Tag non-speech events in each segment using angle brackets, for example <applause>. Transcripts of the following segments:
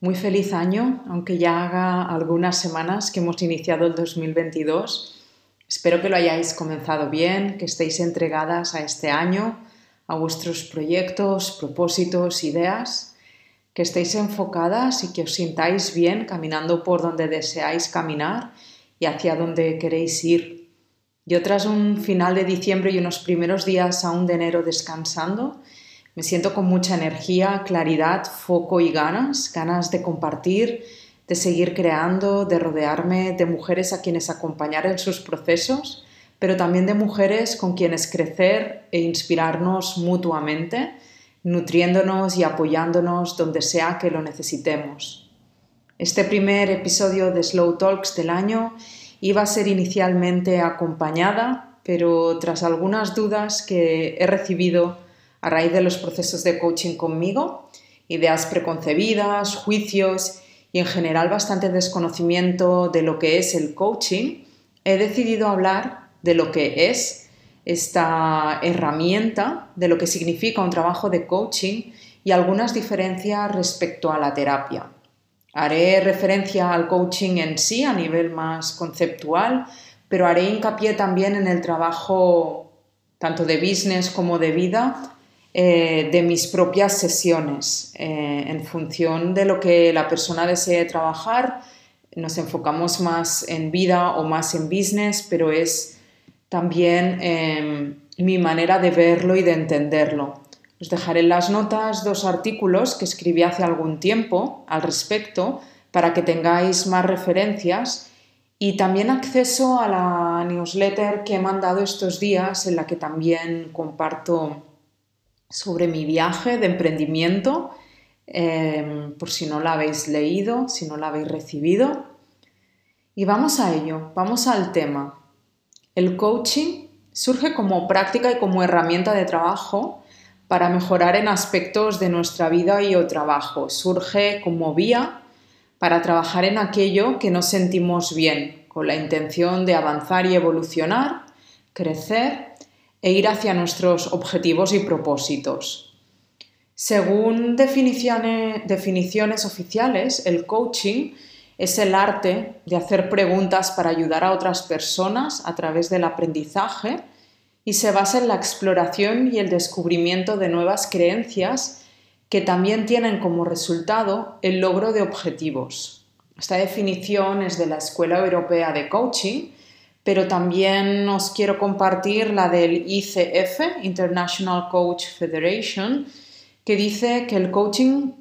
Muy feliz año, aunque ya haga algunas semanas que hemos iniciado el 2022. Espero que lo hayáis comenzado bien, que estéis entregadas a este año, a vuestros proyectos, propósitos, ideas, que estéis enfocadas y que os sintáis bien caminando por donde deseáis caminar y hacia donde queréis ir. Yo tras un final de diciembre y unos primeros días aún de enero descansando, me siento con mucha energía, claridad, foco y ganas, ganas de compartir, de seguir creando, de rodearme de mujeres a quienes acompañar en sus procesos, pero también de mujeres con quienes crecer e inspirarnos mutuamente, nutriéndonos y apoyándonos donde sea que lo necesitemos. Este primer episodio de Slow Talks del año iba a ser inicialmente acompañada, pero tras algunas dudas que he recibido a raíz de los procesos de coaching conmigo, ideas preconcebidas, juicios y en general bastante desconocimiento de lo que es el coaching, he decidido hablar de lo que es esta herramienta, de lo que significa un trabajo de coaching y algunas diferencias respecto a la terapia. Haré referencia al coaching en sí a nivel más conceptual, pero haré hincapié también en el trabajo tanto de business como de vida eh, de mis propias sesiones. Eh, en función de lo que la persona desee trabajar, nos enfocamos más en vida o más en business, pero es también em, mi manera de verlo y de entenderlo. Os dejaré en las notas dos artículos que escribí hace algún tiempo al respecto para que tengáis más referencias y también acceso a la newsletter que he mandado estos días en la que también comparto sobre mi viaje de emprendimiento, em, por si no la habéis leído, si no la habéis recibido. Y vamos a ello, vamos al tema. El coaching surge como práctica y como herramienta de trabajo para mejorar en aspectos de nuestra vida y o trabajo. Surge como vía para trabajar en aquello que nos sentimos bien, con la intención de avanzar y evolucionar, crecer e ir hacia nuestros objetivos y propósitos. Según definiciones, oficiales, el coaching es el arte de hacer preguntas para ayudar a otras personas a través del aprendizaje y se basa en la exploración y el descubrimiento de nuevas creencias que también tienen como resultado el logro de objetivos. Esta definición es de la Escuela Europea de Coaching pero también os quiero compartir la del ICF, International Coach Federation, que dice que el coaching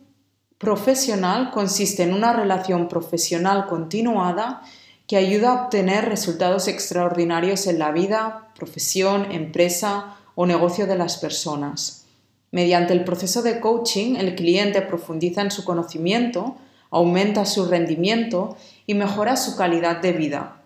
profesional consiste en una relación profesional continuada que ayuda a obtener resultados extraordinarios en la vida, profesión, empresa o negocio de las personas. Mediante el proceso de coaching, el cliente profundiza en su conocimiento, aumenta su rendimiento y mejora su calidad de vida.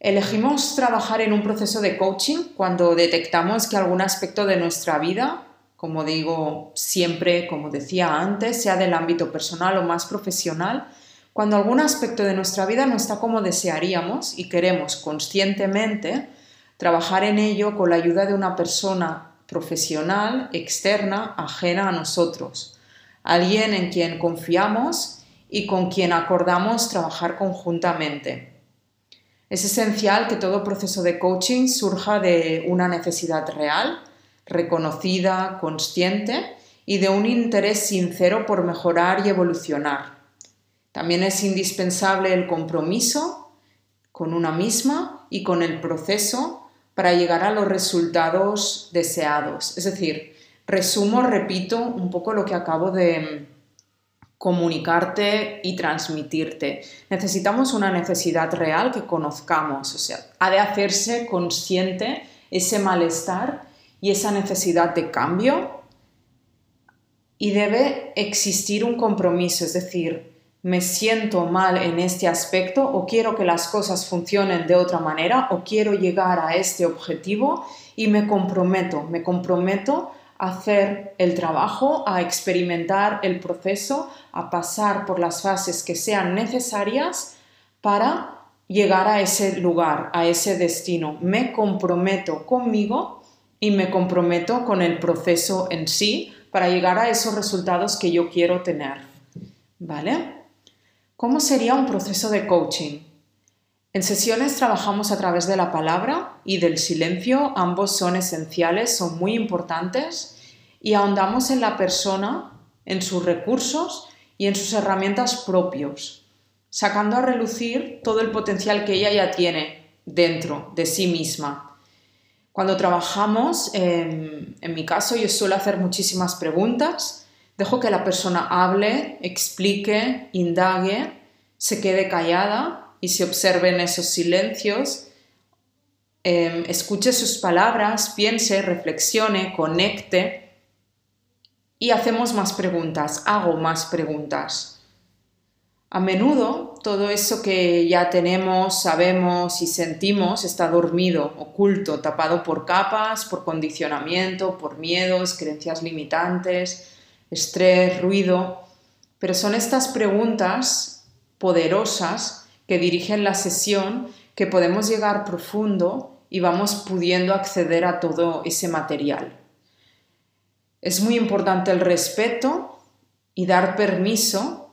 Elegimos trabajar en un proceso de coaching cuando detectamos que algún aspecto de nuestra vida, como digo siempre, como decía antes, sea del ámbito personal o más profesional, cuando algún aspecto de nuestra vida no está como desearíamos y queremos conscientemente trabajar en ello con la ayuda de una persona profesional, externa, ajena a nosotros, alguien en quien confiamos y con quien acordamos trabajar conjuntamente. Es esencial que todo proceso de coaching surja de una necesidad real, reconocida, consciente y de un interés sincero por mejorar y evolucionar. También es indispensable el compromiso con una misma y con el proceso para llegar a los resultados deseados. Es decir, resumo, repito un poco lo que acabo de comunicarte y transmitirte. Necesitamos una necesidad real que conozcamos, o sea, ha de hacerse consciente ese malestar y esa necesidad de cambio y debe existir un compromiso, es decir, me siento mal en este aspecto o quiero que las cosas funcionen de otra manera o quiero llegar a este objetivo y me comprometo, me comprometo hacer el trabajo, a experimentar el proceso, a pasar por las fases que sean necesarias para llegar a ese lugar, a ese destino. Me comprometo conmigo y me comprometo con el proceso en sí para llegar a esos resultados que yo quiero tener. ¿Vale? ¿Cómo sería un proceso de coaching? En sesiones trabajamos a través de la palabra y del silencio, ambos son esenciales, son muy importantes y ahondamos en la persona, en sus recursos y en sus herramientas propios, sacando a relucir todo el potencial que ella ya tiene dentro de sí misma. Cuando trabajamos, en, en mi caso, yo suelo hacer muchísimas preguntas. Dejo que la persona hable, explique, indague, se quede callada y se observe en esos silencios, em, escuche sus palabras, piense, reflexione, conecte y hacemos más preguntas, hago más preguntas. A menudo todo eso que ya tenemos, sabemos y sentimos está dormido, oculto, tapado por capas, por condicionamiento, por miedos, creencias limitantes, estrés, ruido, pero son estas preguntas poderosas que dirigen la sesión que podemos llegar profundo y vamos pudiendo acceder a todo ese material. Es muy importante el respeto y dar permiso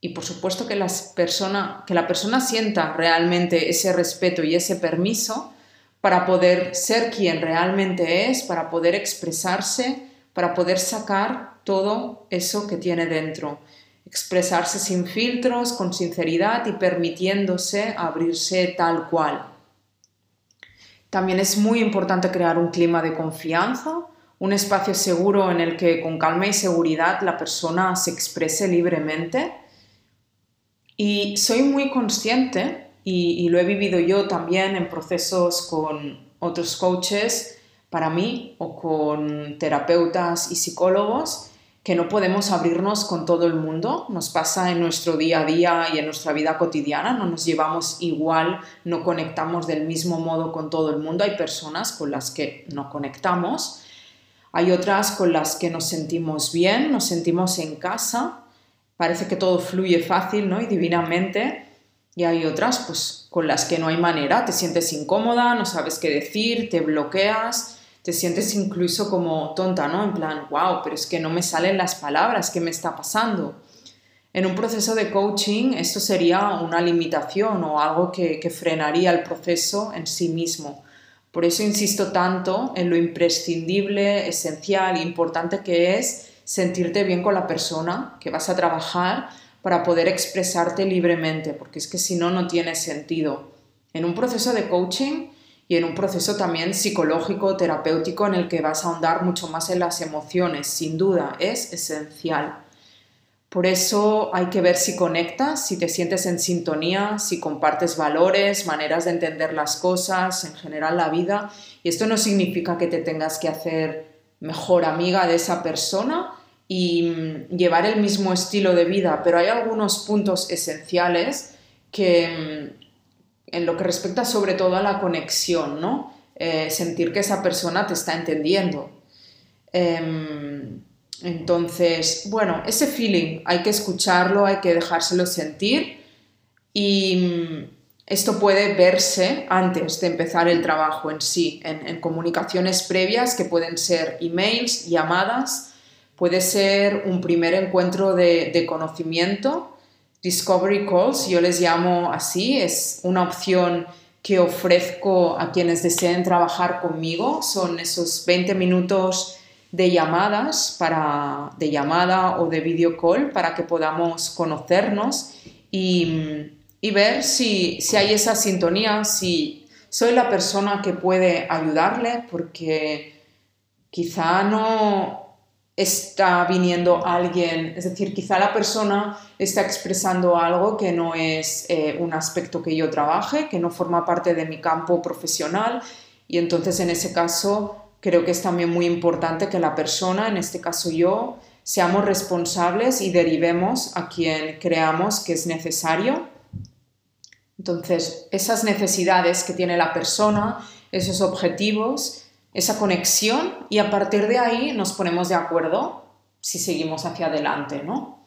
y por supuesto que, persona, que la persona sienta realmente ese respeto y ese permiso para poder ser quien realmente es, para poder expresarse, para poder sacar todo eso que tiene dentro. Expresarse sin filtros, con sinceridad y permitiéndose abrirse tal cual. También es muy importante crear un clima de confianza, un espacio seguro en el que con calma y seguridad la persona se exprese libremente. Y soy muy consciente, y, lo he vivido yo también en procesos con otros coaches para mí o con terapeutas y psicólogos, que no podemos abrirnos con todo el mundo, nos pasa en nuestro día a día y en nuestra vida cotidiana, no nos llevamos igual, no conectamos del mismo modo con todo el mundo, hay personas con las que no conectamos, hay otras con las que nos sentimos bien, nos sentimos en casa, parece que todo fluye fácil ¿no? y divinamente, y hay otras pues, con las que no hay manera, te sientes incómoda, no sabes qué decir, te bloqueas, te sientes incluso como tonta, ¿no? En plan, wow, pero es que no me salen las palabras, ¿qué me está pasando? En un proceso de coaching esto sería una limitación o algo que, que frenaría el proceso en sí mismo. Por eso insisto tanto en lo imprescindible, esencial importante que es sentirte bien con la persona que vas a trabajar para poder expresarte libremente, porque es que si no, no tiene sentido. En un proceso de coaching y en un proceso también psicológico, terapéutico, en el que vas a ahondar mucho más en las emociones, sin duda, es esencial. Por eso hay que ver si conectas, si te sientes en sintonía, si compartes valores, maneras de entender las cosas, en general la vida. Y esto no significa que te tengas que hacer mejor amiga de esa persona y mm, llevar el mismo estilo de vida, pero hay algunos puntos esenciales que, mm, en lo que respecta sobre todo a la conexión, ¿no? Eh, sentir que esa persona te está entendiendo. Em, entonces, bueno, ese feeling hay que escucharlo, hay que dejárselo sentir y mm, esto puede verse antes de empezar el trabajo en sí, en, comunicaciones previas que pueden ser emails, llamadas, puede ser un primer encuentro de, de conocimiento Discovery Calls, yo les llamo así, es una opción que ofrezco a quienes deseen trabajar conmigo. Son esos 20 minutos de llamadas para, de llamada o de video call para que podamos conocernos y, y ver si, si hay esa sintonía, si soy la persona que puede ayudarle, porque quizá no está viniendo alguien, es decir, quizá la persona está expresando algo que no es eh, un aspecto que yo trabaje, que no forma parte de mi campo profesional y entonces en ese caso creo que es también muy importante que la persona, en este caso yo, seamos responsables y derivemos a quien creamos que es necesario. Entonces, esas necesidades que tiene la persona, esos objetivos, esa conexión y a partir de ahí nos ponemos de acuerdo si seguimos hacia adelante, ¿no?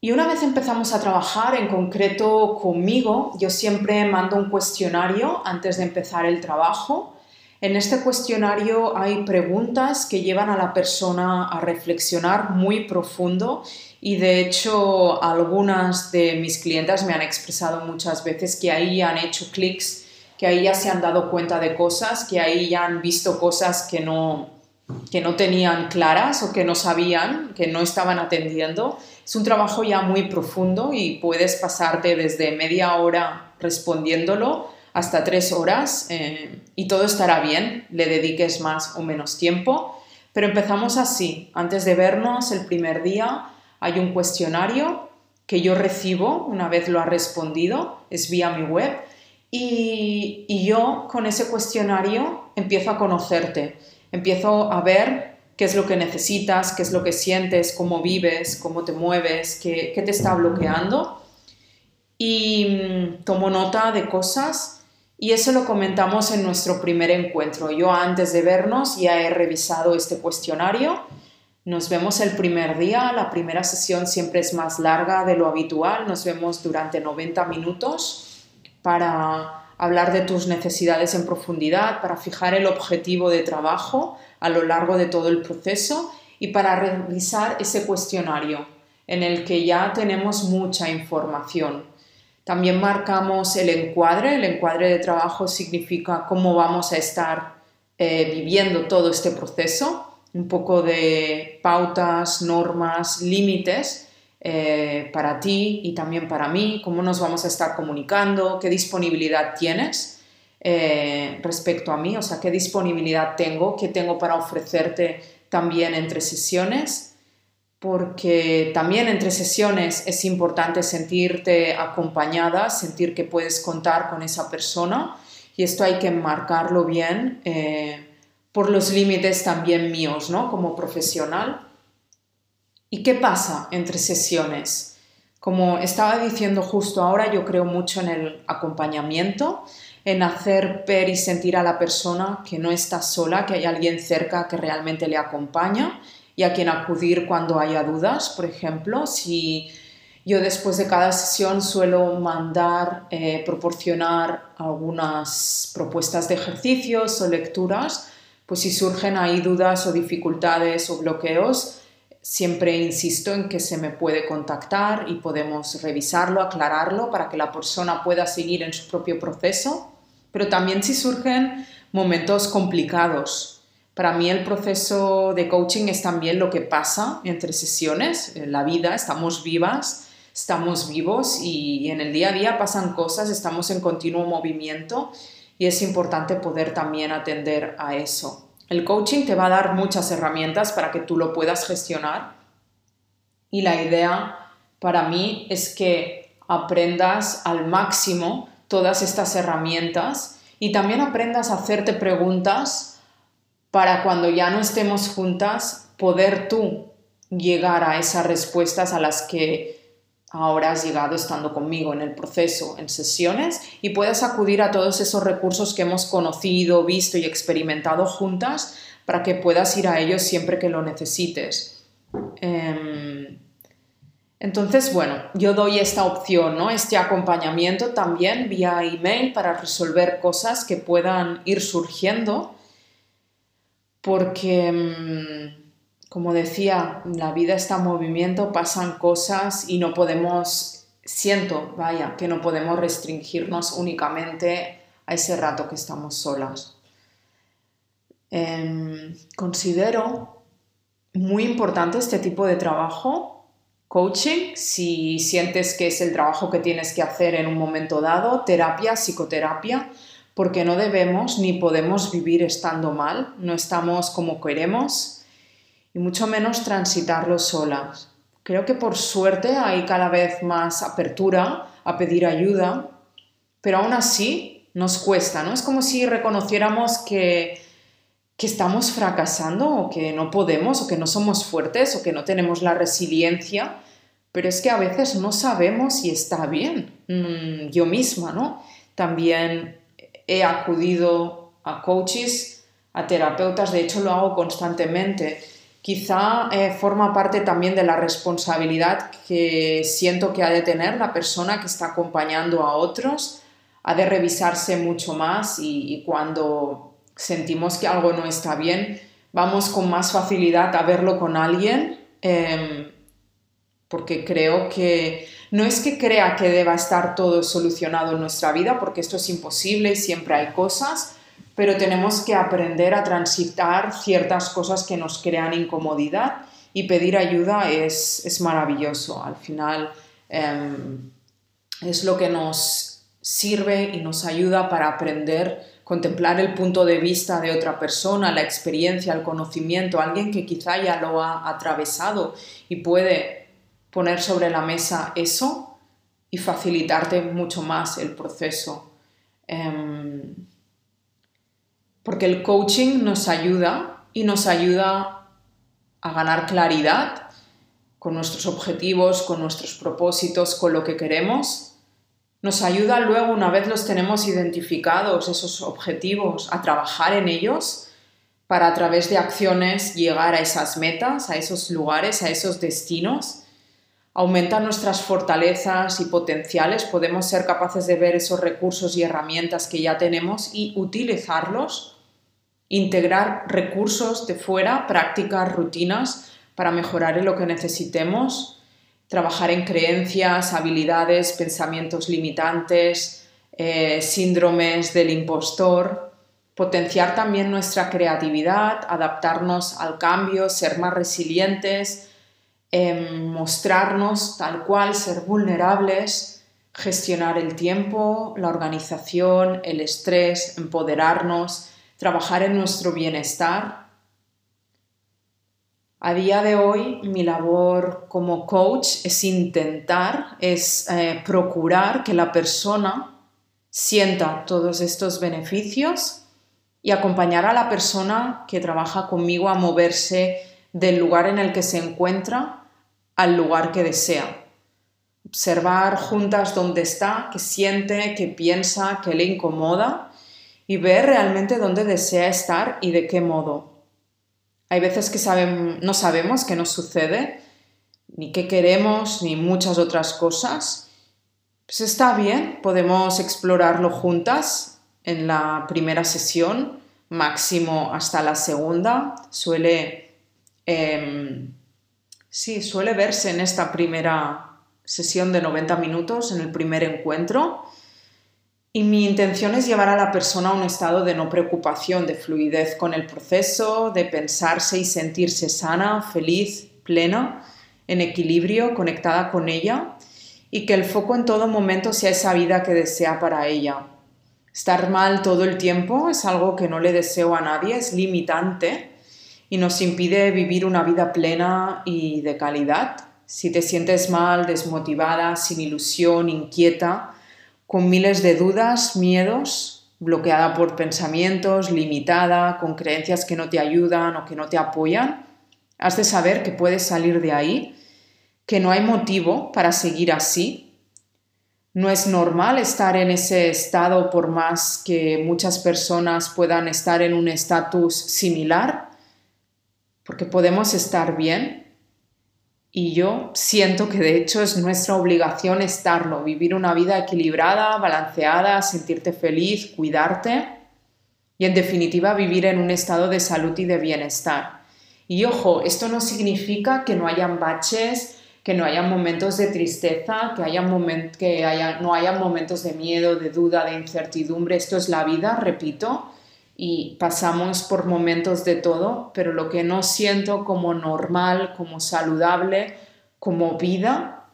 Y una vez empezamos a trabajar, en concreto conmigo, yo siempre mando un cuestionario antes de empezar el trabajo en este cuestionario hay preguntas que llevan a la persona a reflexionar muy profundo y de hecho algunas de mis clientes me han expresado muchas veces que ahí han hecho clics, que ahí ya se han dado cuenta de cosas, que ahí ya han visto cosas que no, que no tenían claras o que no sabían, que no estaban atendiendo. Es un trabajo ya muy profundo y puedes pasarte desde media hora respondiéndolo hasta tres horas eh, y todo estará bien, le dediques más o menos tiempo. Pero empezamos así. Antes de vernos el primer día hay un cuestionario que yo recibo una vez lo ha respondido, es vía mi web, y, yo con ese cuestionario empiezo a conocerte, empiezo a ver qué es lo que necesitas, qué es lo que sientes, cómo vives, cómo te mueves, qué, qué te está bloqueando. Y mm, tomo nota de cosas y eso lo comentamos en nuestro primer encuentro. Yo antes de vernos ya he revisado este cuestionario. Nos vemos el primer día. La primera sesión siempre es más larga de lo habitual. Nos vemos durante 90 minutos para hablar de tus necesidades en profundidad, para fijar el objetivo de trabajo a lo largo de todo el proceso y para revisar ese cuestionario en el que ya tenemos mucha información también marcamos el encuadre. El encuadre de trabajo significa cómo vamos a estar eh, viviendo todo este proceso, un poco de pautas, normas, límites eh, para ti y también para mí, cómo nos vamos a estar comunicando, qué disponibilidad tienes eh, respecto a mí, o sea, qué disponibilidad tengo, qué tengo para ofrecerte también entre sesiones porque también entre sesiones es importante sentirte acompañada, sentir que puedes contar con esa persona y esto hay que marcarlo bien eh, por los límites también míos, ¿no? Como profesional. ¿Y qué pasa entre sesiones? Como estaba diciendo justo ahora, yo creo mucho en el acompañamiento, en hacer ver y sentir a la persona que no está sola, que hay alguien cerca que realmente le acompaña y a quien acudir cuando haya dudas. Por ejemplo, si yo después de cada sesión suelo mandar, eh, proporcionar algunas propuestas de ejercicios o lecturas, pues si surgen ahí dudas o dificultades o bloqueos, siempre insisto en que se me puede contactar y podemos revisarlo, aclararlo para que la persona pueda seguir en su propio proceso. Pero también si surgen momentos complicados, para mí el proceso de coaching es también lo que pasa entre sesiones, en la vida, estamos vivas, estamos vivos y en el día a día pasan cosas, estamos en continuo movimiento y es importante poder también atender a eso. El coaching te va a dar muchas herramientas para que tú lo puedas gestionar. Y la idea para mí es que aprendas al máximo todas estas herramientas y también aprendas a hacerte preguntas para cuando ya no estemos juntas, poder tú llegar a esas respuestas a las que ahora has llegado estando conmigo en el proceso, en sesiones, y puedas acudir a todos esos recursos que hemos conocido, visto y experimentado juntas para que puedas ir a ellos siempre que lo necesites. Em, entonces, bueno, yo doy esta opción, ¿no? Este acompañamiento también vía email para resolver cosas que puedan ir surgiendo porque, mm, como decía, la vida está en movimiento, pasan cosas y no podemos, siento, vaya, que no podemos restringirnos únicamente a ese rato que estamos solas. Em, considero muy importante este tipo de trabajo coaching, si sientes que es el trabajo que tienes que hacer en un momento dado, terapia, psicoterapia, porque no debemos ni podemos vivir estando mal, no estamos como queremos y mucho menos transitarlo solas. Creo que por suerte hay cada vez más apertura a pedir ayuda, pero aún así nos cuesta, ¿no? Es como si reconociéramos que, que estamos fracasando o que no podemos o que no somos fuertes o que no tenemos la resiliencia, pero es que a veces no sabemos si está bien. Mm, yo misma, ¿no? También he acudido a coaches, a terapeutas, de hecho lo hago constantemente. Quizá eh, forma parte también de la responsabilidad que siento que ha de tener la persona que está acompañando a otros, ha de revisarse mucho más y, cuando sentimos que algo no está bien, vamos con más facilidad a verlo con alguien, em, porque creo que no es que crea que deba estar todo solucionado en nuestra vida, porque esto es imposible y siempre hay cosas, pero tenemos que aprender a transitar ciertas cosas que nos crean incomodidad y pedir ayuda es, maravilloso. Al final em, es lo que nos sirve y nos ayuda para aprender, contemplar el punto de vista de otra persona, la experiencia, el conocimiento, alguien que quizá ya lo ha atravesado y puede poner sobre la mesa eso y facilitarte mucho más el proceso. Em, porque el coaching nos ayuda y nos ayuda a ganar claridad con nuestros objetivos, con nuestros propósitos, con lo que queremos. Nos ayuda luego, una vez los tenemos identificados, esos objetivos, a trabajar en ellos para a través de acciones llegar a esas metas, a esos lugares, a esos destinos aumentan nuestras fortalezas y potenciales, podemos ser capaces de ver esos recursos y herramientas que ya tenemos y utilizarlos, integrar recursos de fuera, prácticas, rutinas para mejorar en lo que necesitemos, trabajar en creencias, habilidades, pensamientos limitantes, eh, síndromes del impostor, potenciar también nuestra creatividad, adaptarnos al cambio, ser más resilientes, mostrarnos tal cual, ser vulnerables, gestionar el tiempo, la organización, el estrés, empoderarnos, trabajar en nuestro bienestar. A día de hoy mi labor como coach es intentar, es eh, procurar que la persona sienta todos estos beneficios y acompañar a la persona que trabaja conmigo a moverse del lugar en el que se encuentra al lugar que desea. Observar juntas dónde está, qué siente, qué piensa, qué le incomoda y ver realmente dónde desea estar y de qué modo. Hay veces que no sabemos qué nos sucede, ni qué queremos, ni muchas otras cosas. Pues está bien, podemos explorarlo juntas en la primera sesión, máximo hasta la segunda. Suele Em, sí, suele verse en esta primera sesión de 90 minutos, en el primer encuentro. Y mi intención es llevar a la persona a un estado de no preocupación, de fluidez con el proceso, de pensarse y sentirse sana, feliz, plena, en equilibrio, conectada con ella y que el foco en todo momento sea esa vida que desea para ella. Estar mal todo el tiempo es algo que no le deseo a nadie, es limitante y nos impide vivir una vida plena y de calidad. Si te sientes mal, desmotivada, sin ilusión, inquieta, con miles de dudas, miedos, bloqueada por pensamientos, limitada, con creencias que no te ayudan o que no te apoyan, has de saber que puedes salir de ahí, que no hay motivo para seguir así. No es normal estar en ese estado por más que muchas personas puedan estar en un estatus similar porque podemos estar bien y yo siento que de hecho es nuestra obligación estarlo, vivir una vida equilibrada, balanceada, sentirte feliz, cuidarte y en definitiva vivir en un estado de salud y de bienestar. Y ojo, esto no significa que no hayan baches, que no hayan momentos de tristeza, que, haya que haya, no hayan momentos de miedo, de duda, de incertidumbre. Esto es la vida, repito, y pasamos por momentos de todo, pero lo que no siento como normal, como saludable, como vida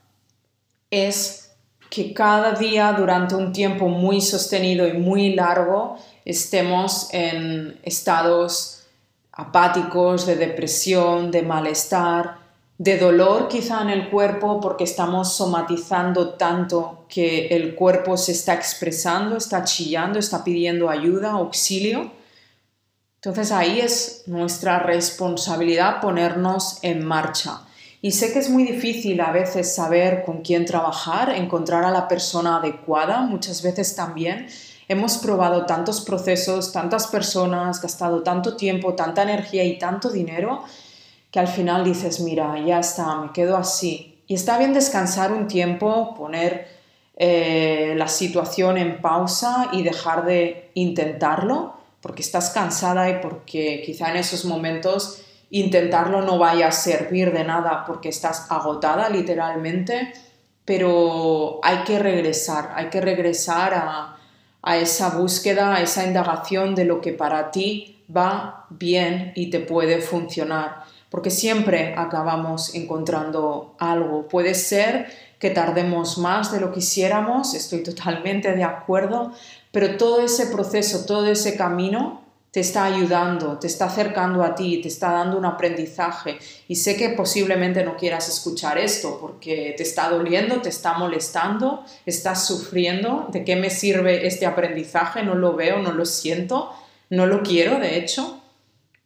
es que cada día durante un tiempo muy sostenido y muy largo estemos en estados apáticos, de depresión, de malestar, de dolor quizá en el cuerpo porque estamos somatizando tanto que el cuerpo se está expresando, está chillando, está pidiendo ayuda, auxilio. Entonces ahí es nuestra responsabilidad ponernos en marcha. Y sé que es muy difícil a veces saber con quién trabajar, encontrar a la persona adecuada, muchas veces también. Hemos probado tantos procesos, tantas personas, gastado tanto tiempo, tanta energía y tanto dinero que al final dices, mira, ya está, me quedo así. Y está bien descansar un tiempo, poner eh, la situación en pausa y dejar de intentarlo, porque estás cansada y porque quizá en esos momentos intentarlo no vaya a servir de nada porque estás agotada literalmente, pero hay que regresar, hay que regresar a, a esa búsqueda, a esa indagación de lo que para ti va bien y te puede funcionar porque siempre acabamos encontrando algo. Puede ser que tardemos más de lo que quisiéramos, estoy totalmente de acuerdo, pero todo ese proceso, todo ese camino te está ayudando, te está acercando a ti, te está dando un aprendizaje. Y sé que posiblemente no quieras escuchar esto porque te está doliendo, te está molestando, estás sufriendo. ¿De qué me sirve este aprendizaje? No lo veo, no lo siento, no lo quiero, de hecho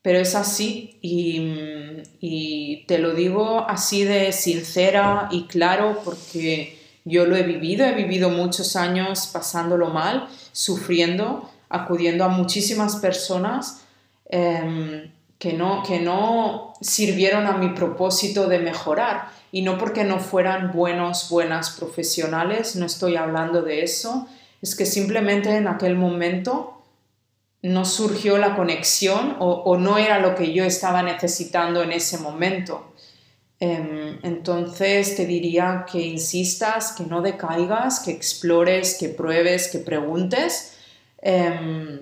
pero es así y, te lo digo así de sincera y claro porque yo lo he vivido, he vivido muchos años pasándolo mal, sufriendo, acudiendo a muchísimas personas em, que, no, que no sirvieron a mi propósito de mejorar. Y no porque no fueran buenos, buenas profesionales, no estoy hablando de eso, es que simplemente en aquel momento no surgió la conexión o, no era lo que yo estaba necesitando en ese momento. Em, entonces te diría que insistas, que no decaigas, que explores, que pruebes, que preguntes em,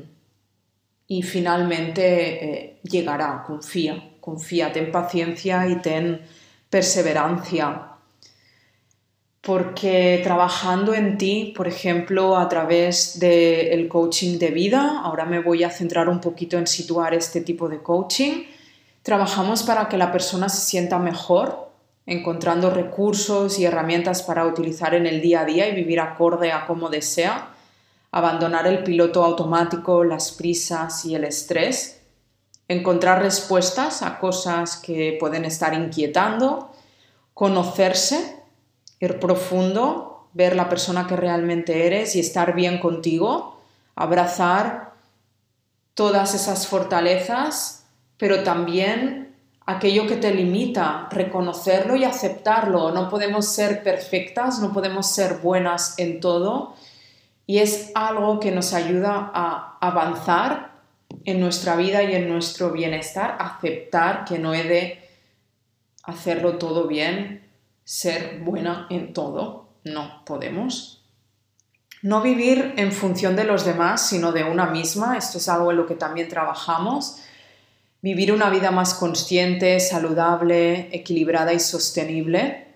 y finalmente eh, llegará, confía, confía, ten paciencia y ten perseverancia porque trabajando en ti, por ejemplo, a través del coaching de vida, ahora me voy a centrar un poquito en situar este tipo de coaching, trabajamos para que la persona se sienta mejor, encontrando recursos y herramientas para utilizar en el día a día y vivir acorde a como desea, abandonar el piloto automático, las prisas y el estrés, encontrar respuestas a cosas que pueden estar inquietando, conocerse ir profundo, ver la persona que realmente eres y estar bien contigo, abrazar todas esas fortalezas, pero también aquello que te limita, reconocerlo y aceptarlo. No podemos ser perfectas, no podemos ser buenas en todo y es algo que nos ayuda a avanzar en nuestra vida y en nuestro bienestar, aceptar que no he de hacerlo todo bien, ser buena en todo. No podemos. No vivir en función de los demás, sino de una misma. Esto es algo en lo que también trabajamos. Vivir una vida más consciente, saludable, equilibrada y sostenible.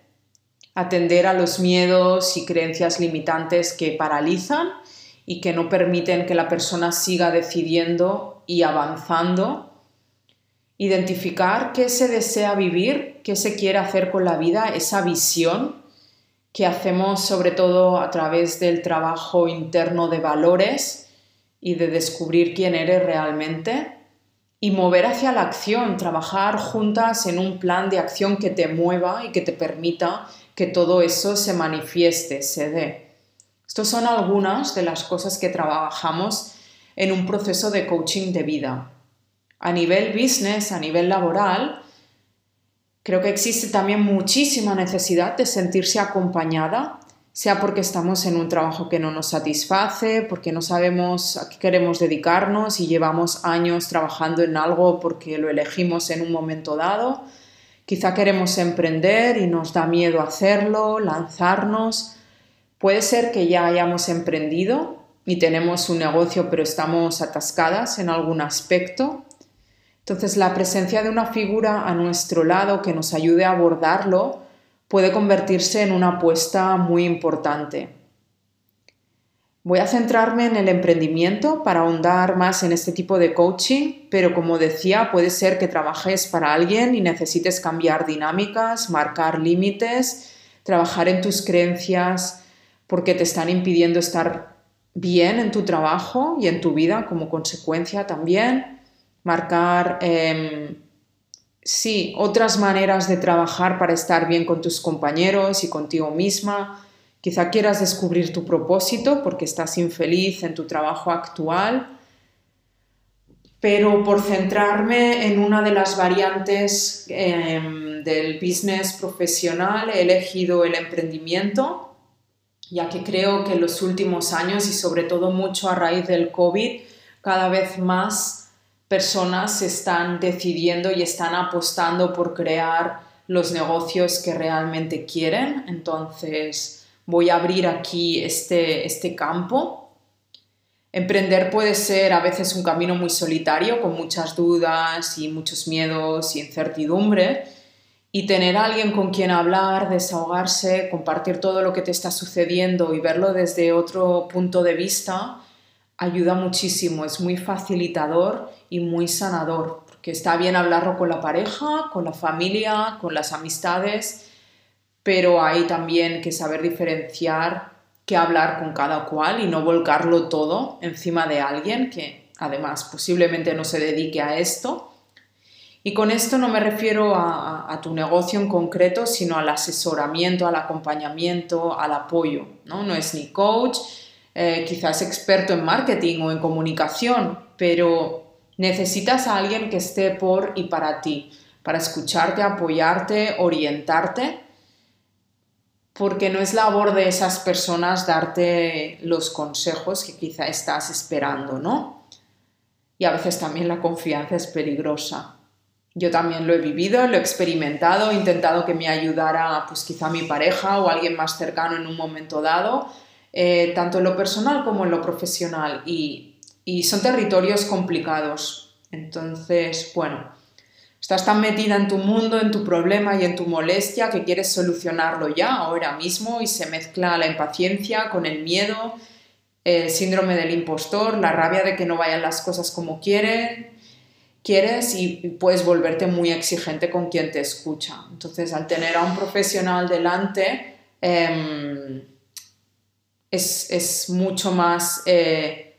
Atender a los miedos y creencias limitantes que paralizan y que no permiten que la persona siga decidiendo y avanzando identificar qué se desea vivir, qué se quiere hacer con la vida, esa visión que hacemos sobre todo a través del trabajo interno de valores y de descubrir quién eres realmente y mover hacia la acción, trabajar juntas en un plan de acción que te mueva y que te permita que todo eso se manifieste, se dé. Estas son algunas de las cosas que trabajamos en un proceso de coaching de vida a nivel business, a nivel laboral, creo que existe también muchísima necesidad de sentirse acompañada, sea porque estamos en un trabajo que no nos satisface, porque no sabemos a qué queremos dedicarnos y llevamos años trabajando en algo porque lo elegimos en un momento dado. Quizá queremos emprender y nos da miedo hacerlo, lanzarnos. Puede ser que ya hayamos emprendido y tenemos un negocio pero estamos atascadas en algún aspecto entonces, la presencia de una figura a nuestro lado que nos ayude a abordarlo puede convertirse en una apuesta muy importante. Voy a centrarme en el emprendimiento para ahondar más en este tipo de coaching, pero como decía, puede ser que trabajes para alguien y necesites cambiar dinámicas, marcar límites, trabajar en tus creencias porque te están impidiendo estar bien en tu trabajo y en tu vida como consecuencia también, marcar, em, sí, otras maneras de trabajar para estar bien con tus compañeros y contigo misma. Quizá quieras descubrir tu propósito porque estás infeliz en tu trabajo actual, pero por centrarme en una de las variantes em, del business profesional he elegido el emprendimiento, ya que creo que en los últimos años y sobre todo mucho a raíz del COVID, cada vez más personas están decidiendo y están apostando por crear los negocios que realmente quieren. Entonces, voy a abrir aquí este, este campo. Emprender puede ser a veces un camino muy solitario, con muchas dudas y muchos miedos y incertidumbre. Y tener a alguien con quien hablar, desahogarse, compartir todo lo que te está sucediendo y verlo desde otro punto de vista ayuda muchísimo, es muy facilitador y muy sanador, porque está bien hablarlo con la pareja, con la familia, con las amistades pero hay también que saber diferenciar qué hablar con cada cual y no volcarlo todo encima de alguien que además posiblemente no se dedique a esto. Y con esto no me refiero a, tu negocio en concreto, sino al asesoramiento, al acompañamiento, al apoyo. No, no es ni coach, eh, quizás experto en marketing o en comunicación, pero necesitas a alguien que esté por y para ti, para escucharte, apoyarte, orientarte porque no es labor de esas personas darte los consejos que quizá estás esperando, ¿no? Y a veces también la confianza es peligrosa. Yo también lo he vivido, lo he experimentado, he intentado que me ayudara pues quizá mi pareja o alguien más cercano en un momento dado, eh, tanto en lo personal como en lo profesional. Y, y son territorios complicados. Entonces, bueno, Estás tan metida en tu mundo, en tu problema y en tu molestia que quieres solucionarlo ya, ahora mismo, y se mezcla la impaciencia con el miedo, el síndrome del impostor, la rabia de que no vayan las cosas como quiere, quieres y puedes volverte muy exigente con quien te escucha. Entonces, al tener a un profesional delante, em, es, mucho más eh,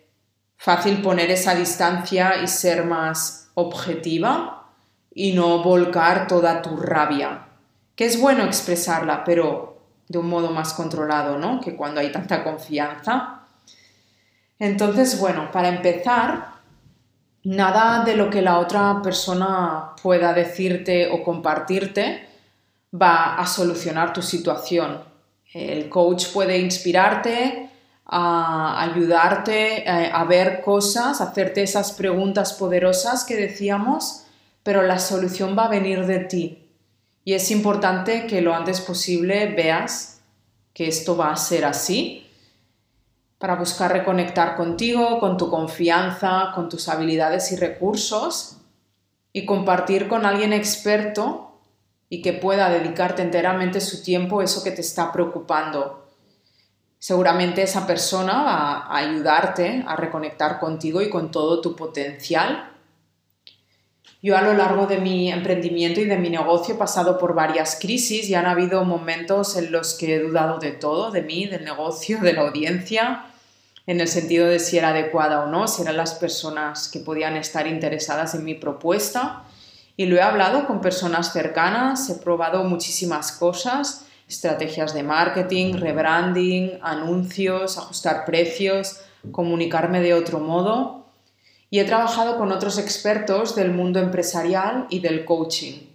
fácil poner esa distancia y ser más objetiva y no volcar toda tu rabia, que es bueno expresarla, pero de un modo más controlado, ¿no? Que cuando hay tanta confianza. Entonces, bueno, para empezar, nada de lo que la otra persona pueda decirte o compartirte va a solucionar tu situación. El coach puede inspirarte, a ayudarte eh, a ver cosas, hacerte esas preguntas poderosas que decíamos, pero la solución va a venir de ti. Y es importante que lo antes posible veas que esto va a ser así para buscar reconectar contigo, con tu confianza, con tus habilidades y recursos y compartir con alguien experto y que pueda dedicarte enteramente su tiempo a eso que te está preocupando. Seguramente esa persona va a ayudarte a reconectar contigo y con todo tu potencial yo a lo largo de mi emprendimiento y de mi negocio he pasado por varias crisis y han habido momentos en los que he dudado de todo, de mí, del negocio, de la audiencia, en el sentido de si era adecuada o no, si eran las personas que podían estar interesadas en mi propuesta. Y lo he hablado con personas cercanas, he probado muchísimas cosas, estrategias de marketing, rebranding, anuncios, ajustar precios, comunicarme de otro modo y he trabajado con otros expertos del mundo empresarial y del coaching.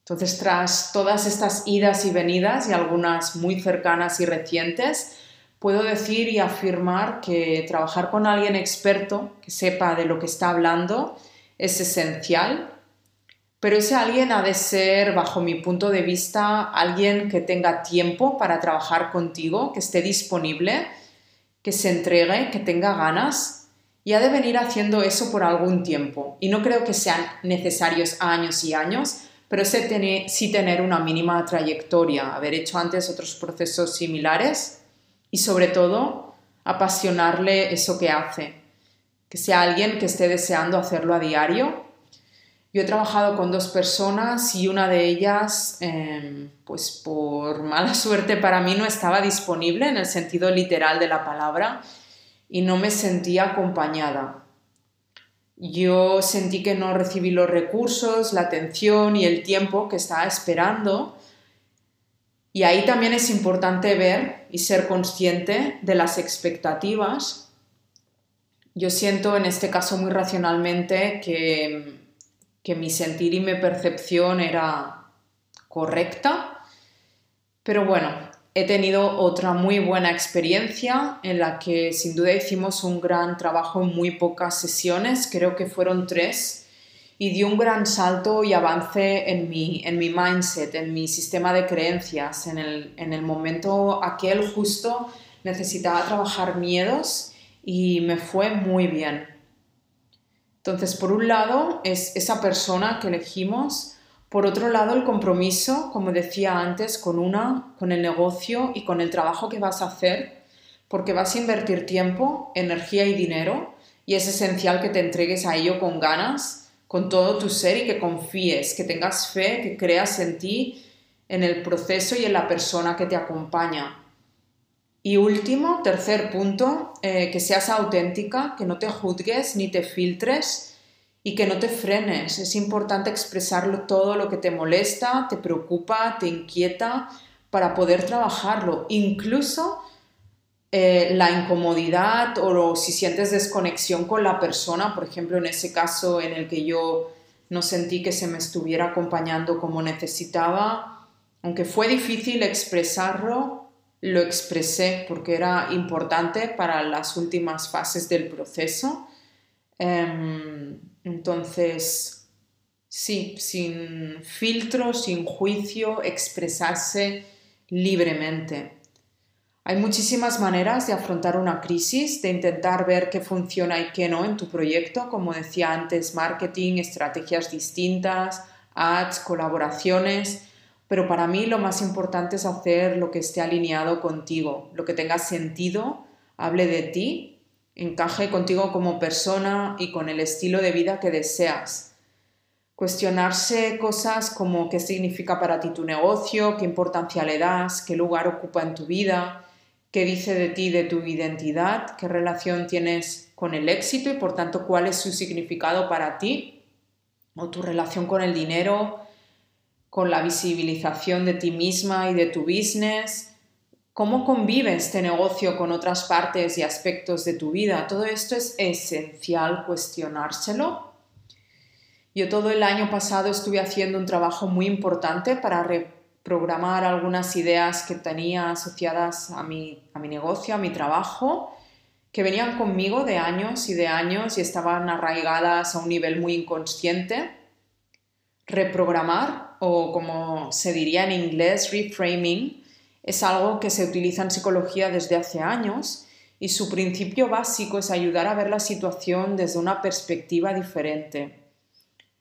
Entonces, tras todas estas idas y venidas y algunas muy cercanas y recientes, puedo decir y afirmar que trabajar con alguien experto que sepa de lo que está hablando es esencial, pero ese alguien ha de ser, bajo mi punto de vista, alguien que tenga tiempo para trabajar contigo, que esté disponible, que se entregue, que tenga ganas y ha de venir haciendo eso por algún tiempo. Y no creo que sean necesarios años y años, pero sí tener una mínima trayectoria, haber hecho antes otros procesos similares y sobre todo apasionarle eso que hace, que sea alguien que esté deseando hacerlo a diario. Yo he trabajado con dos personas y una de ellas, em, pues por mala <laughs> suerte para mí, no estaba disponible en el sentido literal de la palabra y no me sentía acompañada. Yo sentí que no recibí los recursos, la atención y el tiempo que estaba esperando. Y ahí también es importante ver y ser consciente de las expectativas. Yo siento en este caso muy racionalmente que, que mi sentir y mi percepción era correcta. Pero bueno, he tenido otra muy buena experiencia en la que sin duda hicimos un gran trabajo en muy pocas sesiones, creo que fueron tres, y dio un gran salto y avance en mi, en mi mindset, en mi sistema de creencias. En el, en el momento aquel justo necesitaba trabajar miedos y me fue muy bien. Entonces, por un lado, es esa persona que elegimos por otro lado, el compromiso, como decía antes, con una, con el negocio y con el trabajo que vas a hacer, porque vas a invertir tiempo, energía y dinero, y es esencial que te entregues a ello con ganas, con todo tu ser y que confíes, que tengas fe, que creas en ti, en el proceso y en la persona que te acompaña. Y último, tercer punto, eh, que seas auténtica, que no te juzgues ni te filtres y que no te frenes. Es importante expresarlo todo lo que te molesta, te preocupa, te inquieta para poder trabajarlo. Incluso eh, la incomodidad o si sientes desconexión con la persona, por ejemplo, en ese caso en el que yo no sentí que se me estuviera acompañando como necesitaba, aunque fue difícil expresarlo, lo expresé porque era importante para las últimas fases del proceso. Em, entonces, sí, sin filtro, sin juicio, expresarse libremente. Hay muchísimas maneras de afrontar una crisis, de intentar ver qué funciona y qué no en tu proyecto, como decía antes, marketing, estrategias distintas, ads, colaboraciones, pero para mí lo más importante es hacer lo que esté alineado contigo, lo que tenga sentido, hable de ti encaje contigo como persona y con el estilo de vida que deseas. Cuestionarse cosas como qué significa para ti tu negocio, qué importancia le das, qué lugar ocupa en tu vida, qué dice de ti, de tu identidad, qué relación tienes con el éxito y por tanto cuál es su significado para ti, o tu relación con el dinero, con la visibilización de ti misma y de tu business, ¿Cómo convive este negocio con otras partes y aspectos de tu vida? Todo esto es esencial cuestionárselo. Yo todo el año pasado estuve haciendo un trabajo muy importante para reprogramar algunas ideas que tenía asociadas a mi, a mi negocio, a mi trabajo, que venían conmigo de años y de años y estaban arraigadas a un nivel muy inconsciente. Reprogramar, o como se diría en inglés, reframing, es algo que se utiliza en psicología desde hace años y su principio básico es ayudar a ver la situación desde una perspectiva diferente.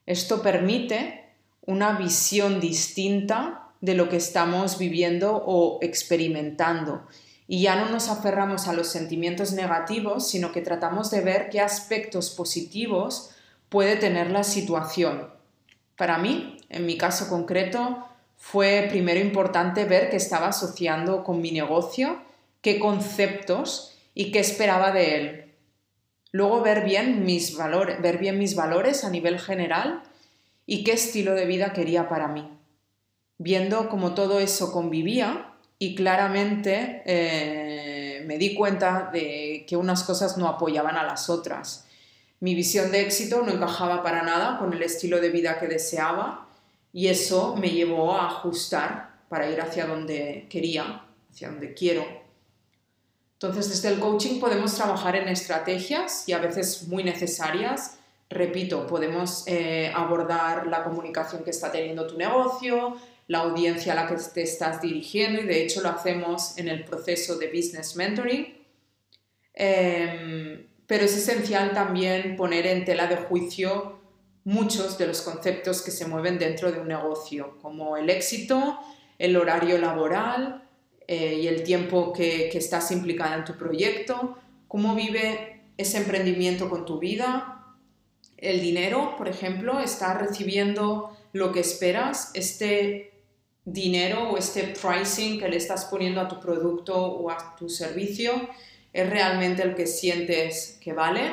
Esto permite una visión distinta de lo que estamos viviendo o experimentando. Y ya no nos aferramos a los sentimientos negativos, sino que tratamos de ver qué aspectos positivos puede tener la situación. Para mí, en mi caso concreto, fue primero importante ver qué estaba asociando con mi negocio, qué conceptos y qué esperaba de él. Luego ver bien mis valores, ver bien mis valores a nivel general y qué estilo de vida quería para mí. Viendo cómo todo eso convivía y claramente eh, me di cuenta de que unas cosas no apoyaban a las otras. Mi visión de éxito no encajaba para nada con el estilo de vida que deseaba y eso me llevó a ajustar para ir hacia donde quería, hacia donde quiero. Entonces, desde el coaching podemos trabajar en estrategias y a veces muy necesarias. Repito, podemos eh, abordar la comunicación que está teniendo tu negocio, la audiencia a la que te estás dirigiendo y de hecho lo hacemos en el proceso de business mentoring. Em, pero es esencial también poner en tela de juicio muchos de los conceptos que se mueven dentro de un negocio, como el éxito, el horario laboral eh, y el tiempo que, que estás implicada en tu proyecto, cómo vive ese emprendimiento con tu vida, el dinero, por ejemplo, está recibiendo lo que esperas, este dinero o este pricing que le estás poniendo a tu producto o a tu servicio es realmente el que sientes que vale,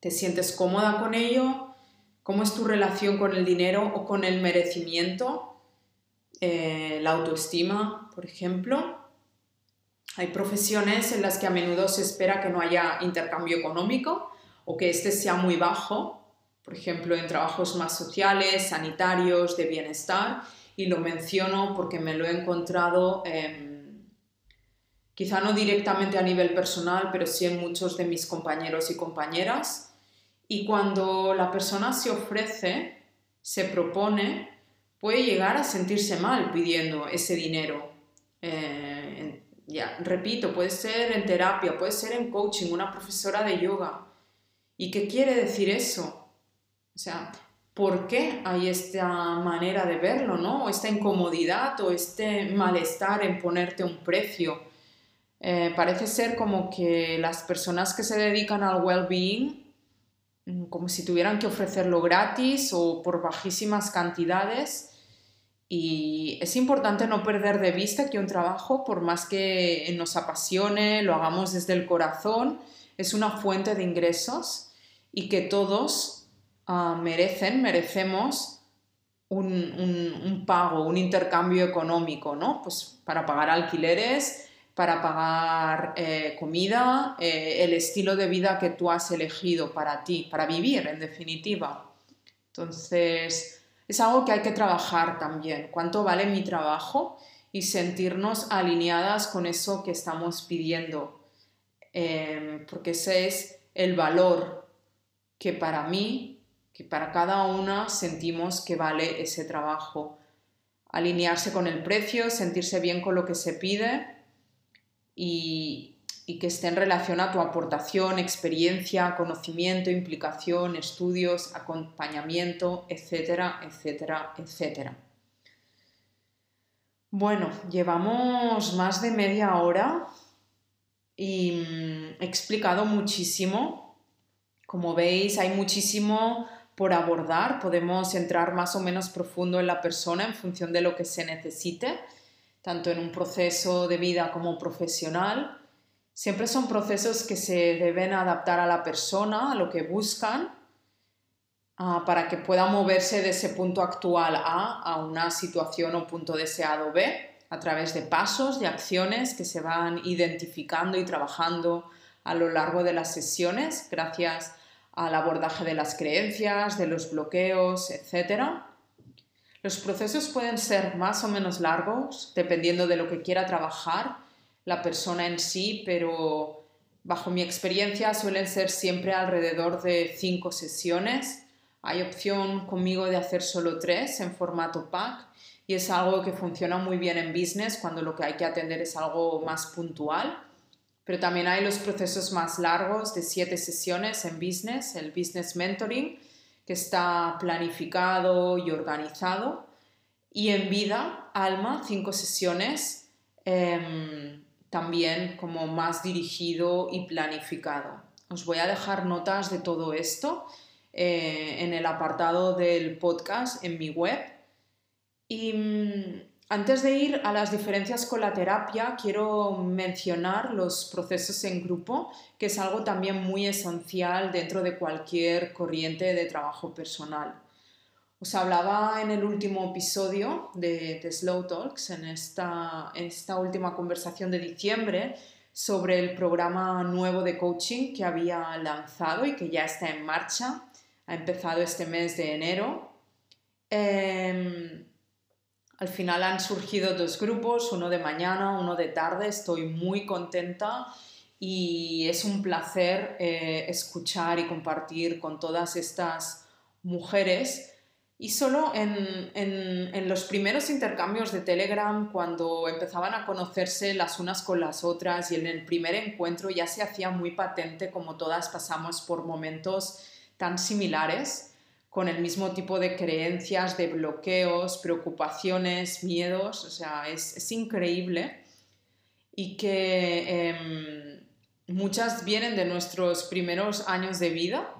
te sientes cómoda con ello, cómo es tu relación con el dinero o con el merecimiento, eh, la autoestima, por ejemplo. Hay profesiones en las que a menudo se espera que no haya intercambio económico o que este sea muy bajo, por ejemplo, en trabajos más sociales, sanitarios, de bienestar, y lo menciono porque me lo he encontrado, em, quizá no directamente a nivel personal, pero sí en muchos de mis compañeros y compañeras. Y cuando la persona se ofrece, se propone, puede llegar a sentirse mal pidiendo ese dinero. Eh, ya, repito, puede ser en terapia, puede ser en coaching, una profesora de yoga. ¿Y qué quiere decir eso? O sea, por qué hay esta manera de verlo, ¿no? O esta incomodidad o este malestar en ponerte un precio. Eh, parece ser como que las personas que se dedican al well-being, como si tuvieran que ofrecerlo gratis o por bajísimas cantidades. Y es importante no perder de vista que un trabajo, por más que nos apasione, lo hagamos desde el corazón, es una fuente de ingresos y que todos Ah, merecen, merecemos un, pago, un intercambio económico, ¿no? Pues para pagar alquileres, para pagar eh, comida, eh, el estilo de vida que tú has elegido para ti, para vivir, en definitiva. Entonces, es algo que hay que trabajar también. ¿Cuánto vale mi trabajo? Y sentirnos alineadas con eso que estamos pidiendo. Eh, porque ese es el valor que para mí que para cada una sentimos que vale ese trabajo. Alinearse con el precio, sentirse bien con lo que se pide y, que esté en relación a tu aportación, experiencia, conocimiento, implicación, estudios, acompañamiento, etcétera, etcétera, etcétera. Bueno, llevamos más de media hora y mm, he explicado muchísimo. Como veis, hay muchísimo por abordar, podemos entrar más o menos profundo en la persona en función de lo que se necesite, tanto en un proceso de vida como profesional. Siempre son procesos que se deben adaptar a la persona, a lo que buscan, ah, para que pueda moverse de ese punto actual A a una situación o punto deseado B, a través de pasos, de acciones que se van identificando y trabajando a lo largo de las sesiones, gracias al abordaje de las creencias, de los bloqueos, etc. Los procesos pueden ser más o menos largos, dependiendo de lo que quiera trabajar la persona en sí, pero bajo mi experiencia suelen ser siempre alrededor de cinco sesiones. Hay opción conmigo de hacer solo tres en formato pack y es algo que funciona muy bien en business cuando lo que hay que atender es algo más puntual pero también hay los procesos más largos de siete sesiones en business, el business mentoring, que está planificado y organizado. Y en vida, alma, cinco sesiones, em, también como más dirigido y planificado. Os voy a dejar notas de todo esto eh, en el apartado del podcast en mi web. Y mm, antes de ir a las diferencias con la terapia, quiero mencionar los procesos en grupo, que es algo también muy esencial dentro de cualquier corriente de trabajo personal. Os hablaba en el último episodio de, Slow Talks, en esta, en esta última conversación de diciembre, sobre el programa nuevo de coaching que había lanzado y que ya está en marcha. Ha empezado este mes de enero. Em, al final han surgido dos grupos, uno de mañana, uno de tarde. Estoy muy contenta y es un placer eh, escuchar y compartir con todas estas mujeres. Y solo en, en, los primeros intercambios de Telegram, cuando empezaban a conocerse las unas con las otras y en el primer encuentro ya se hacía muy patente como todas pasamos por momentos tan similares con el mismo tipo de creencias, de bloqueos, preocupaciones, miedos, o sea, es, increíble y que em, muchas vienen de nuestros primeros años de vida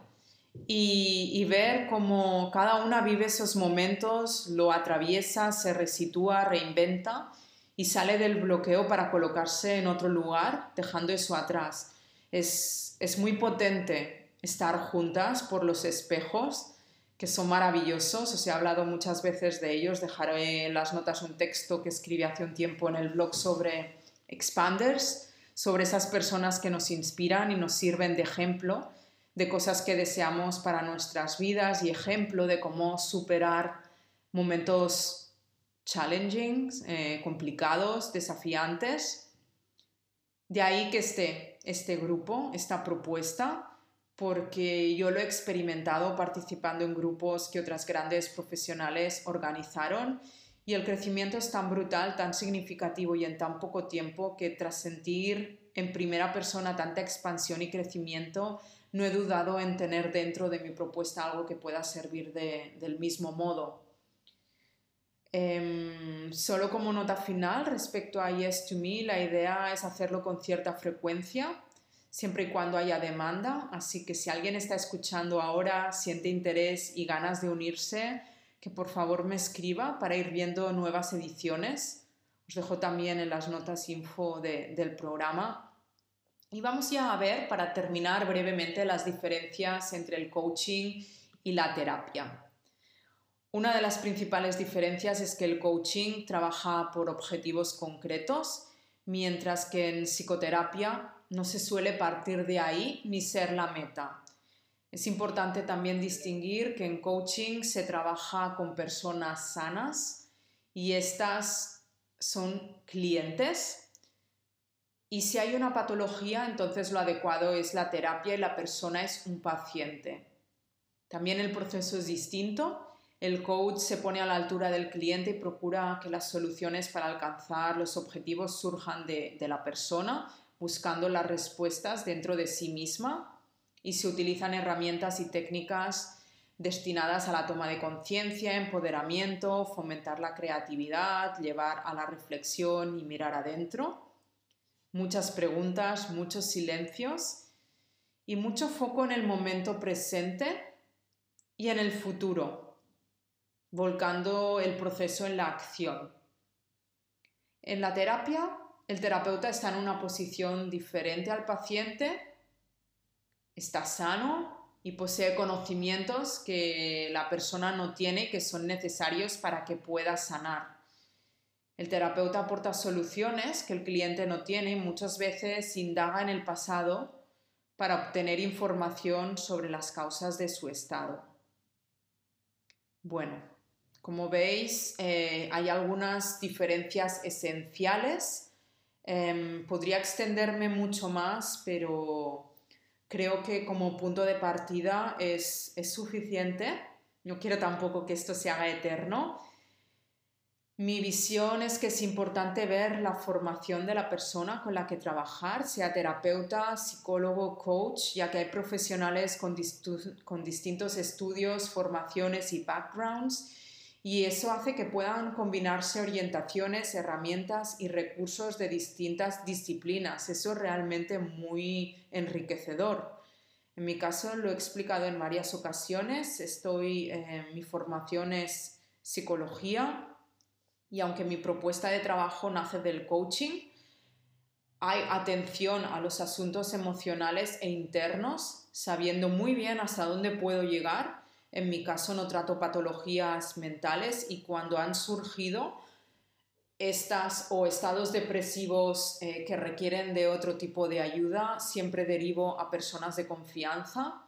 y, y, ver cómo cada una vive esos momentos, lo atraviesa, se resitúa, reinventa y sale del bloqueo para colocarse en otro lugar, dejando eso atrás. Es, es muy potente estar juntas por los espejos que son maravillosos. Os he hablado muchas veces de ellos. Dejaré las notas un texto que escribí hace un tiempo en el blog sobre expanders, sobre esas personas que nos inspiran y nos sirven de ejemplo de cosas que deseamos para nuestras vidas y ejemplo de cómo superar momentos challenging, eh, complicados, desafiantes. De ahí que esté este grupo, esta propuesta, porque yo lo he experimentado participando en grupos que otras grandes profesionales organizaron y el crecimiento es tan brutal, tan significativo y en tan poco tiempo que tras sentir en primera persona tanta expansión y crecimiento, no he dudado en tener dentro de mi propuesta algo que pueda servir del mismo modo. Em, solo como nota final respecto a Yes to Me, la idea es hacerlo con cierta frecuencia siempre y cuando haya demanda. Así que si alguien está escuchando ahora, siente interés y ganas de unirse, que por favor me escriba para ir viendo nuevas ediciones. Os dejo también en las notas info del programa. Y vamos ya a ver, para terminar brevemente, las diferencias entre el coaching y la terapia. Una de las principales diferencias es que el coaching trabaja por objetivos concretos, mientras que en psicoterapia no se suele partir de ahí ni ser la meta. Es importante también distinguir que en coaching se trabaja con personas sanas y estas son clientes. Y si hay una patología, entonces lo adecuado es la terapia y la persona es un paciente. También el proceso es distinto. El coach se pone a la altura del cliente y procura que las soluciones para alcanzar los objetivos surjan de, la persona, buscando las respuestas dentro de sí misma y se utilizan herramientas y técnicas destinadas a la toma de conciencia, empoderamiento, fomentar la creatividad, llevar a la reflexión y mirar adentro. Muchas preguntas, muchos silencios y mucho foco en el momento presente y en el futuro, volcando el proceso en la acción. En la terapia el terapeuta está en una posición diferente al paciente, está sano y posee conocimientos que la persona no tiene que son necesarios para que pueda sanar. El terapeuta aporta soluciones que el cliente no tiene y muchas veces indaga en el pasado para obtener información sobre las causas de su estado. Bueno, como veis, eh, hay algunas diferencias esenciales Em, podría extenderme mucho más, pero creo que como punto de partida es, es suficiente. No quiero tampoco que esto se haga eterno. Mi visión es que es importante ver la formación de la persona con la que trabajar, sea terapeuta, psicólogo, coach, ya que hay profesionales con, con distintos estudios, formaciones y backgrounds y eso hace que puedan combinarse orientaciones, herramientas y recursos de distintas disciplinas. Eso es realmente muy enriquecedor. En mi caso lo he explicado en varias ocasiones. Estoy, eh, mi formación es psicología y aunque mi propuesta de trabajo nace del coaching, hay atención a los asuntos emocionales e internos, sabiendo muy bien hasta dónde puedo llegar en mi caso no trato patologías mentales y cuando han surgido estas o estados depresivos eh, que requieren de otro tipo de ayuda, siempre derivo a personas de confianza.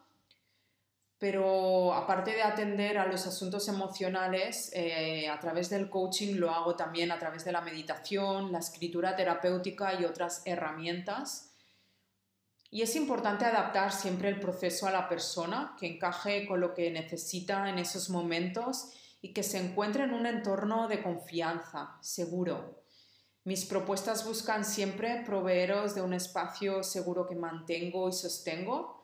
Pero aparte de atender a los asuntos emocionales, eh, a través del coaching lo hago también a través de la meditación, la escritura terapéutica y otras herramientas y es importante adaptar siempre el proceso a la persona, que encaje con lo que necesita en esos momentos y que se encuentre en un entorno de confianza, seguro. Mis propuestas buscan siempre proveeros de un espacio seguro que mantengo y sostengo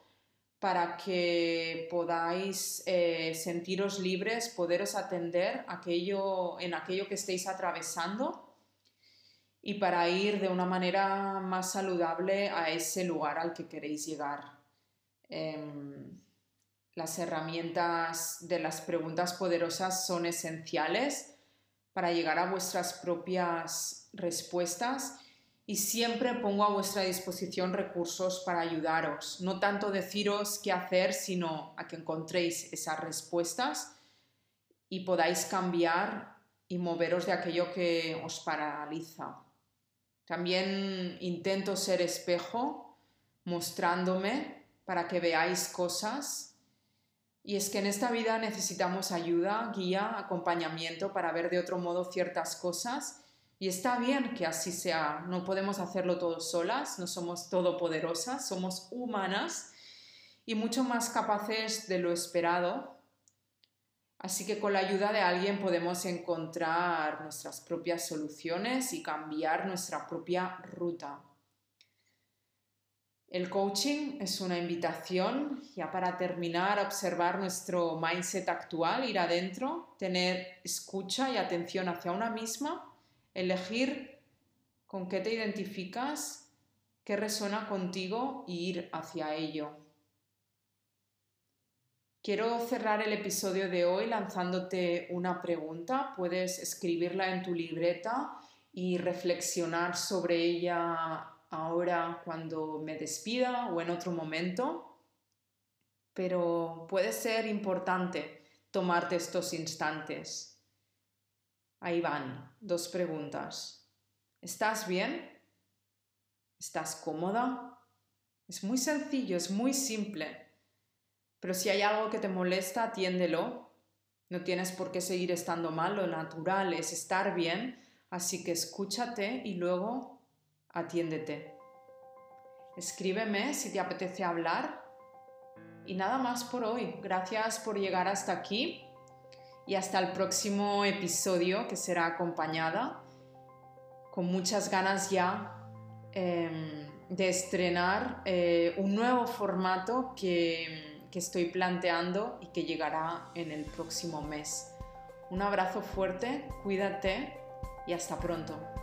para que podáis eh, sentiros libres, poderos atender aquello, en aquello que estéis atravesando y para ir de una manera más saludable a ese lugar al que queréis llegar. Em, las herramientas de las preguntas poderosas son esenciales para llegar a vuestras propias respuestas y siempre pongo a vuestra disposición recursos para ayudaros. No tanto deciros qué hacer, sino a que encontréis esas respuestas y podáis cambiar y moveros de aquello que os paraliza. También intento ser espejo, mostrándome para que veáis cosas. Y es que en esta vida necesitamos ayuda, guía, acompañamiento para ver de otro modo ciertas cosas y está bien que así sea, no podemos hacerlo todos solas, no somos todopoderosas, somos humanas y mucho más capaces de lo esperado. Así que con la ayuda de alguien podemos encontrar nuestras propias soluciones y cambiar nuestra propia ruta. El coaching es una invitación, ya para terminar, a observar nuestro mindset actual, ir adentro, tener escucha y atención hacia una misma elegir con qué te identificas, qué resuena contigo y ir hacia ello. Quiero cerrar el episodio de hoy lanzándote una pregunta. Puedes escribirla en tu libreta y reflexionar sobre ella ahora cuando me despida o en otro momento. Pero puede ser importante tomarte estos instantes. Ahí van, dos preguntas. ¿Estás bien? ¿Estás cómoda? Es muy sencillo, es muy simple. Pero si hay algo que te molesta, atiéndelo. No tienes por qué seguir estando mal, lo natural es estar bien, así que escúchate y luego atiéndete. Escríbeme si te apetece hablar. Y nada más por hoy. Gracias por llegar hasta aquí y hasta el próximo episodio que será acompañada con muchas ganas ya em, de estrenar eh, un nuevo formato que, que estoy planteando y que llegará en el próximo mes. Un abrazo fuerte, cuídate y hasta pronto.